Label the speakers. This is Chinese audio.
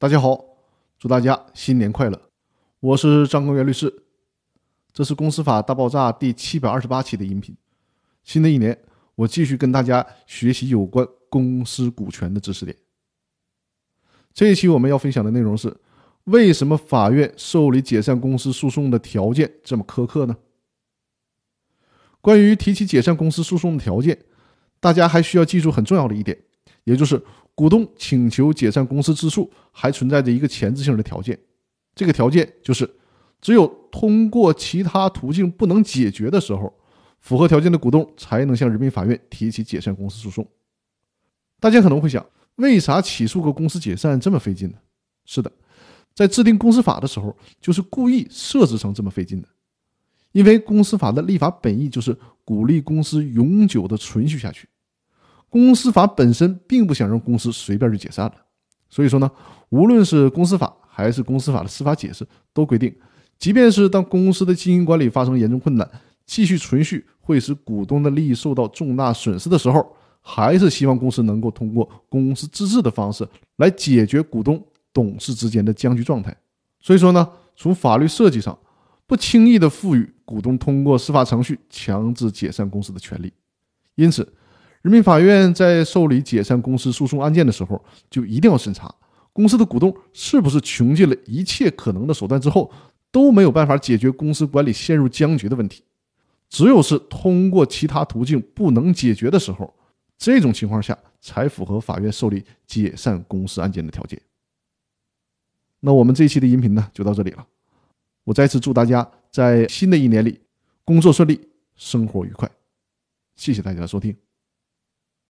Speaker 1: 大家好，祝大家新年快乐！我是张根元律师，这是《公司法大爆炸》第七百二十八期的音频。新的一年，我继续跟大家学习有关公司股权的知识点。这一期我们要分享的内容是：为什么法院受理解散公司诉讼的条件这么苛刻呢？关于提起解散公司诉讼的条件，大家还需要记住很重要的一点，也就是。股东请求解散公司之诉，还存在着一个前置性的条件，这个条件就是，只有通过其他途径不能解决的时候，符合条件的股东才能向人民法院提起解散公司诉讼。大家可能会想，为啥起诉个公司解散这么费劲呢？是的，在制定公司法的时候，就是故意设置成这么费劲的，因为公司法的立法本意就是鼓励公司永久的存续下去。公司法本身并不想让公司随便就解散了，所以说呢，无论是公司法还是公司法的司法解释，都规定，即便是当公司的经营管理发生严重困难，继续存续会使股东的利益受到重大损失的时候，还是希望公司能够通过公司自治的方式来解决股东、董事之间的僵局状态。所以说呢，从法律设计上，不轻易的赋予股东通过司法程序强制解散公司的权利，因此。人民法院在受理解散公司诉讼案件的时候，就一定要审查公司的股东是不是穷尽了一切可能的手段之后，都没有办法解决公司管理陷入僵局的问题。只有是通过其他途径不能解决的时候，这种情况下才符合法院受理解散公司案件的条件。那我们这一期的音频呢，就到这里了。我再次祝大家在新的一年里工作顺利，生活愉快。谢谢大家的收听。